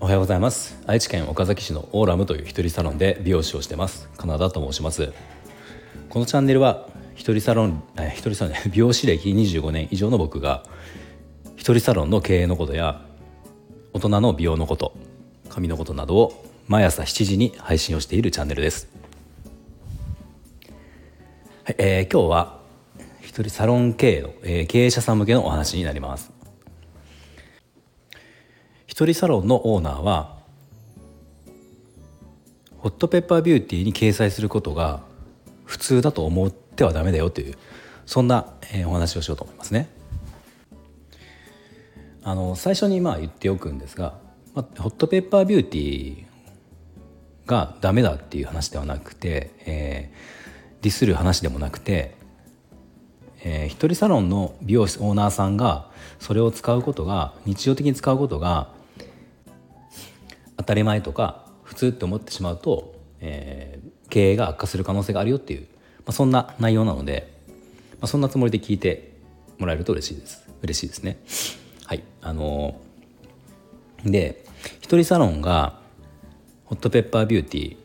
おはようございます。愛知県岡崎市のオーラムという一人サロンで美容師をしてます。カナダと申します。このチャンネルは一人サロンえ一人サロン 美容師歴25年以上の僕が一人サロンの経営のことや大人の美容のこと髪のことなどを毎朝7時に配信をしているチャンネルです、はいえー、今日は一人サロン経営の、えー、経営者さん向けのお話になります一人サロンのオーナーはホットペッパービューティーに掲載することが普通だと思ってはダメだよというそんな、えー、お話をしようと思いますね。あの最初にまあ言っておくんですが、まあ、ホットペッパービューティーがダメだっていう話ではなくて、えー、ディスる話でもなくてえー、一人サロンの美容室オーナーさんがそれを使うことが日常的に使うことが当たり前とか普通って思ってしまうと、えー、経営が悪化する可能性があるよっていう、まあ、そんな内容なので、まあ、そんなつもりで聞いてもらえると嬉しいです。嬉しいですね。はい。あのー、で一人サロンがホットペッパービューティー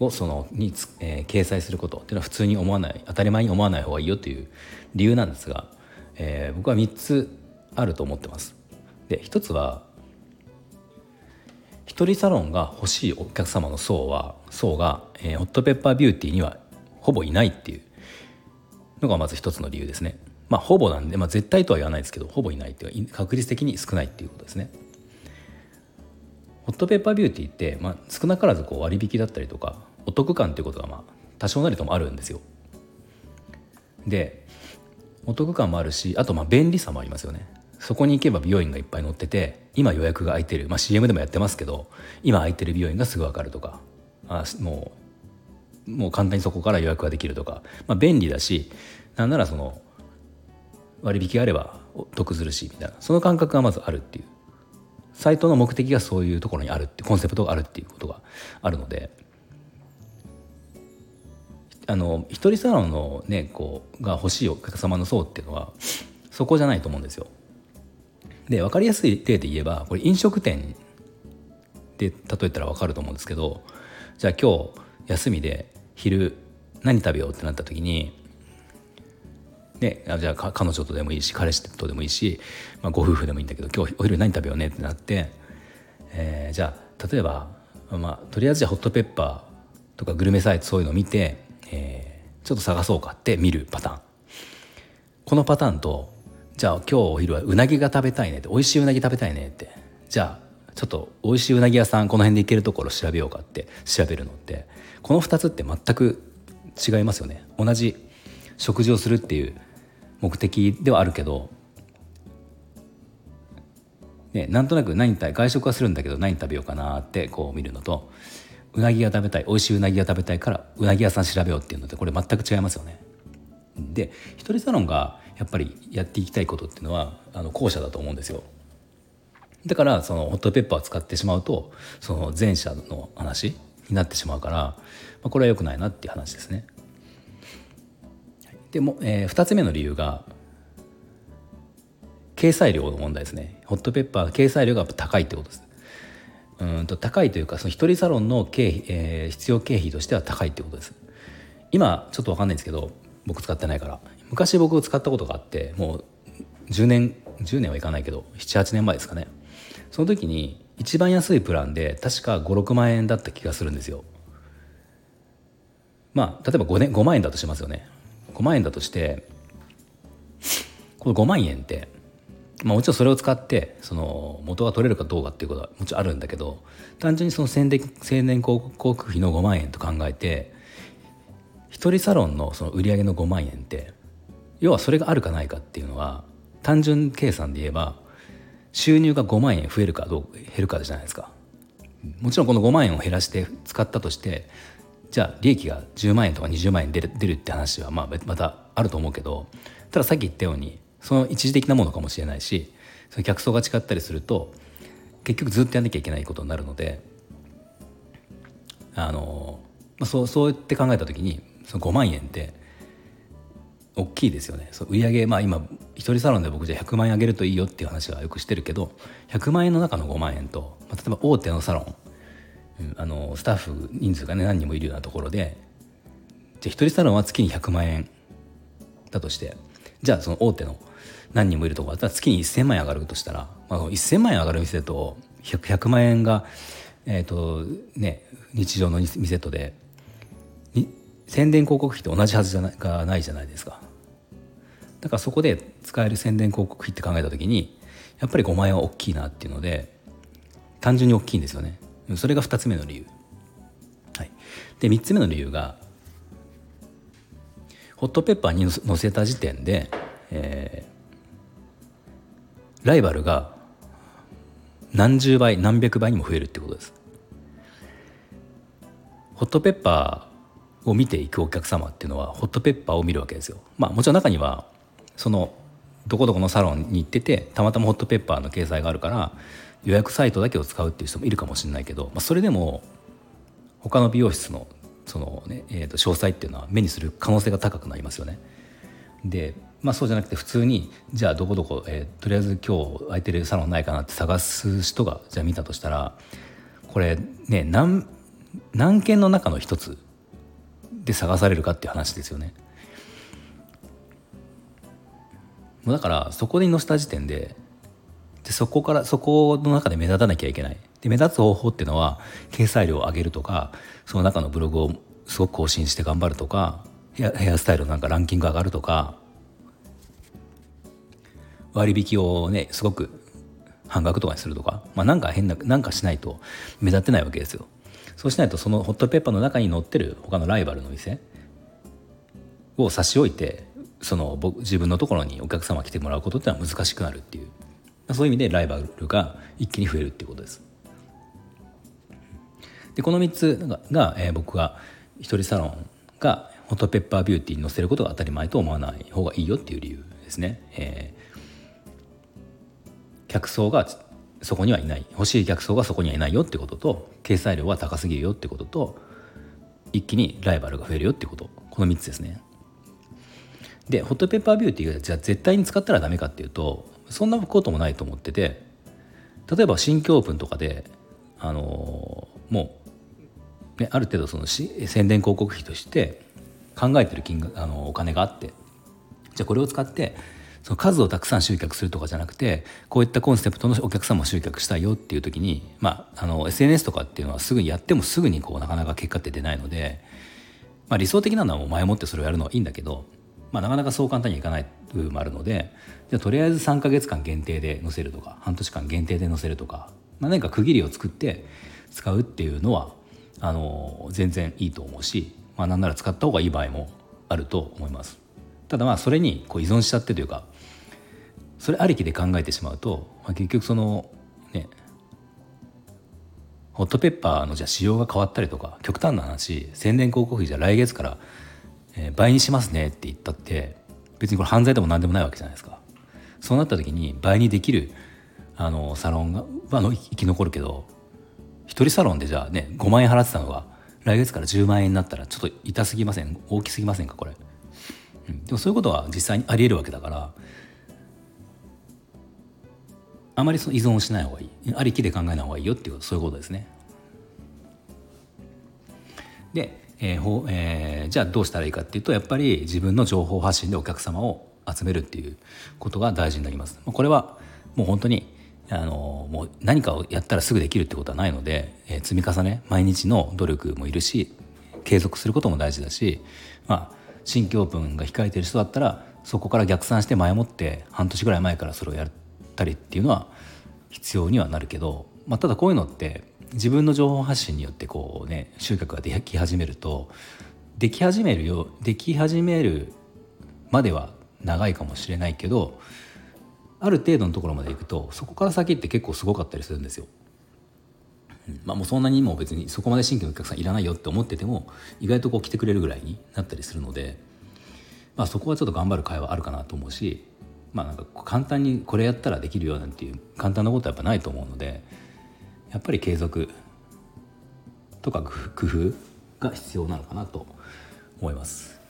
をそのに、えー、掲載することっていうのは普通に思わない当たり前に思わない方がいいよという理由なんですが、えー、僕は3つあると思ってます。で1つは一人サロンが欲しいお客様の層は層が、えー、ホットペッパービューティーにはほぼいないっていうのがまず一つの理由ですね。まあほぼなんで、まあ、絶対とは言わないですけどほぼいないっていう確率的に少ないっていうことですね。ホットペッパービューティーって、まあ、少なからずこう割引だったりとかお得感っていうことがまあ多少なりともあるんですよ。でお得感もあるしあとまあ便利さもありますよね。そこに行けば美容院がいっぱい載ってて今予約が空いてる、まあ、CM でもやってますけど今空いてる美容院がすぐ分かるとかあもうもう簡単にそこから予約ができるとか、まあ、便利だしなんならその割引があれば得するしみたいなその感覚がまずあるっていうサイトの目的がそういうところにあるってコンセプトがあるっていうことがあるのであの一人サロンのねこうが欲しいお客様の層っていうのはそこじゃないと思うんですよ。で分かりやすい例で言えばこれ飲食店で例えたら分かると思うんですけどじゃあ今日休みで昼何食べようってなった時にね、じゃあ彼女とでもいいし彼氏とでもいいし、まあ、ご夫婦でもいいんだけど今日お昼何食べようねってなって、えー、じゃあ例えば、まあ、とりあえずじゃあホットペッパーとかグルメサイトそういうのを見てえー、ちょっと探そうかって見るパターン。このパターンとじゃあ今日お昼はうなぎが食べたいねって美味しいうなぎ食べたいねってじゃあちょっと美味しいうなぎ屋さんこの辺で行けるところ調べようかって調べるのってこの2つって全く違いますよね。同じ食事をするっていう目的ではあるけど、ね、なんとなく何外食はするんだけど何食べようかなってこう見るのとうなぎが食べたい美味しいうなぎが食べたいからうなぎ屋さん調べようっていうのでこれ全く違いますよね。で一人サロンがやっぱりやっていきたいことっていうのはあの後者だと思うんですよ。だからそのホットペッパーを使ってしまうとその前者の話になってしまうから、まあ、これは良くないなっていう話ですね。でも、えー、2つ目の理由が掲載量の問題ですね。ホットペッパー掲載量が高いってことです。うんと高いというかその一人サロンの経費、えー、必要経費としては高いってことです。今ちょっと分かんないんですけど僕使ってないから。昔僕使ったことがあってもう10年10年はいかないけど78年前ですかね。その時に一番安いプランで確か56万円だった気がするんですよ。まあ例えば 5, 年5万円だとしますよね。5万円だとしてこの5万円ってまあ、もちろんそれを使ってその元が取れるかどうかっていうことはもちろんあるんだけど単純にその宣伝宣伝広告費の5万円と考えて一人サロンのその売り上げの5万円って要はそれがあるかないかっていうのは単純計算で言えば収入が5万円増えるかどう減るかじゃないですか。もちろんこの5万円を減らして使ったとしてじゃあ利益が10万円とか20万円出る出るって話はまあまたあると思うけどたださっき言ったようにその一時的なものかもしれないしその客層が違ったりすると結局ずっとやんなきゃいけないことになるのであの、まあ、そうそうやって考えた時にその5万円って大きいですよね。そう売上まあ今一人サロンで僕じゃ100万円あげるといいよっていう話はよくしてるけど100万円の中の5万円と、まあ、例えば大手のサロン、うん、あのスタッフ人数がね何人もいるようなところでじゃあ一人サロンは月に100万円だとしてじゃあその大手の何人もいるところだったら月に1,000万円上がるとしたら、まあ、1,000万円上がる店と 100, 100万円が、えーとね、日常の店とで宣伝広告費って同じはずじゃないがないじゃないですか。だからそこで使える宣伝広告費って考えた時にやっぱり5万円は大きいなっていうので単純に大きいんですよね。それが2つ目の理由、はい、で3つ目の理由がホットペッパーに載せた時点で、えー、ライバルが何十倍何百倍にも増えるってことですホットペッパーを見ていくお客様っていうのはホットペッパーを見るわけですよ。まあもちろん中にはそのどこどこのサロンに行っててたまたまホットペッパーの掲載があるから予約サイトだけを使うっていう人もいるかもしれないけど、まあ、それでも他の美容室のそのね、えー、と詳細っていうのは目にする可能性が高くなりますよね。でまあそうじゃなくて普通にじゃあどこどこ、えー、とりあえず今日空いてるサロンないかなって探す人がじゃあ見たとしたらこれね何何件の中の一つで探されるかっていう話ですよね。だからそこに載せた時点ででそこからそこの中で目立たなきゃいけないで目立つ方法っていうのは掲載量を上げるとかその中のブログをすごく更新して頑張るとかヘアヘアスタイルなんかランキング上がるとか割引をねすごく半額とかにするとか、まあ、なんか変ななんかしないと目立ってないわけですよ。そうしないとそのホットペッパーの中に載ってる他のライバルの店を差し置いてその僕自分のところにお客様来てもらうことってのは難しくなるっていうそういう意味でライバルが一気に増えるっていうことです。でこの3つがが、えー、僕が一人サロンがホットペッパービューティーに載せることが当たり前と思わない方がいいよっていう理由ですね。えー、客層がそこにはいない欲しい客層がそこにはいないよってことと掲載量は高すぎるよってことと一気にライバルが増えるよってことこの3つですね。でホットペッパービューティーがじゃあ絶対に使ったらダメかっていうとそんなこともないと思ってて例えば新規オープンとかであのー、もう、ね、ある程度そのし宣伝広告費として考えてる金額あのお金があってじゃあこれを使ってその数をたくさん集客するとかじゃなくてこういったコンセプトのお客様を集客したいよっていう時に、まあ、あの SNS とかっていうのはすぐにやってもすぐにこうなかなか結果って出ないので、まあ、理想的なのはもう前もってそれをやるのはいいんだけど、まあ、なかなかそう簡単にいかない部分もあるのでじゃとりあえず3か月間限定で載せるとか半年間限定で載せるとか、まあ、何か区切りを作って使うっていうのはあの全然いいと思うし、まあ、なんなら使った方がいい場合もあると思います。ただまあそれにこう依存しちゃってというかそれありきで考えてしまうと、まあ、結局そのねホットペッパーのじゃ仕様が変わったりとか極端な話宣伝広告費じゃ来月から、えー、倍にしますねって言ったって別にこれ犯罪でも何でもないわけじゃないですか。そうなった時に倍にできるあのサロンがはの生き残るけど一人サロンでじゃあね5万円払ってたのが来月から10万円になったらちょっと痛すぎません？大きすぎませんか？これ。でもそういうことは実際にありえるわけだからあまりその依存をしない方がいいありきで考えない方がいいよっていうそういうことですね。で、えーほえー、じゃあどうしたらいいかっていうとやっぱり自分の情報発信でお客様を集めるっていうことが大事になります。これはもう本当にあのもう何かをやったらすぐできるってことはないので、えー、積み重ね毎日の努力もいるし継続することも大事だし、まあ、新規オープンが控えてる人だったらそこから逆算して前もって半年ぐらい前からそれをやったりっていうのは必要にはなるけど、まあ、ただこういうのって自分の情報発信によってこうね集客ができ始めるとでき始めるよでき始めるまでは長いかもしれないけどある程度のところまでいくとそこから先って結構すごかったりするんですよ。まあ、もうそんなにも別にそこまで新規のお客さんいらないよって思ってても意外とこう来てくれるぐらいになったりするので、まあ、そこはちょっと頑張る会はあるかなと思うし、まあ、なんか簡単にこれやったらできるよなんていう簡単なことはやっぱないと思うのでやっぱり継続とか工夫が必要なのかなと思います。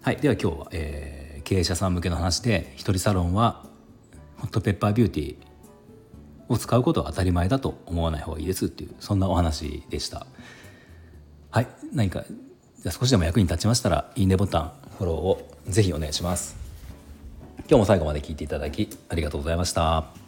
はい。では今日は、えー経営者さん向けの話で一人サロンはホットペッパービューティー。を使うことは当たり前だと思わない方がいいですっていうそんなお話でした。はい何かじゃ少しでも役に立ちましたらいいねボタンフォローをぜひお願いします。今日も最後まで聞いていただきありがとうございました。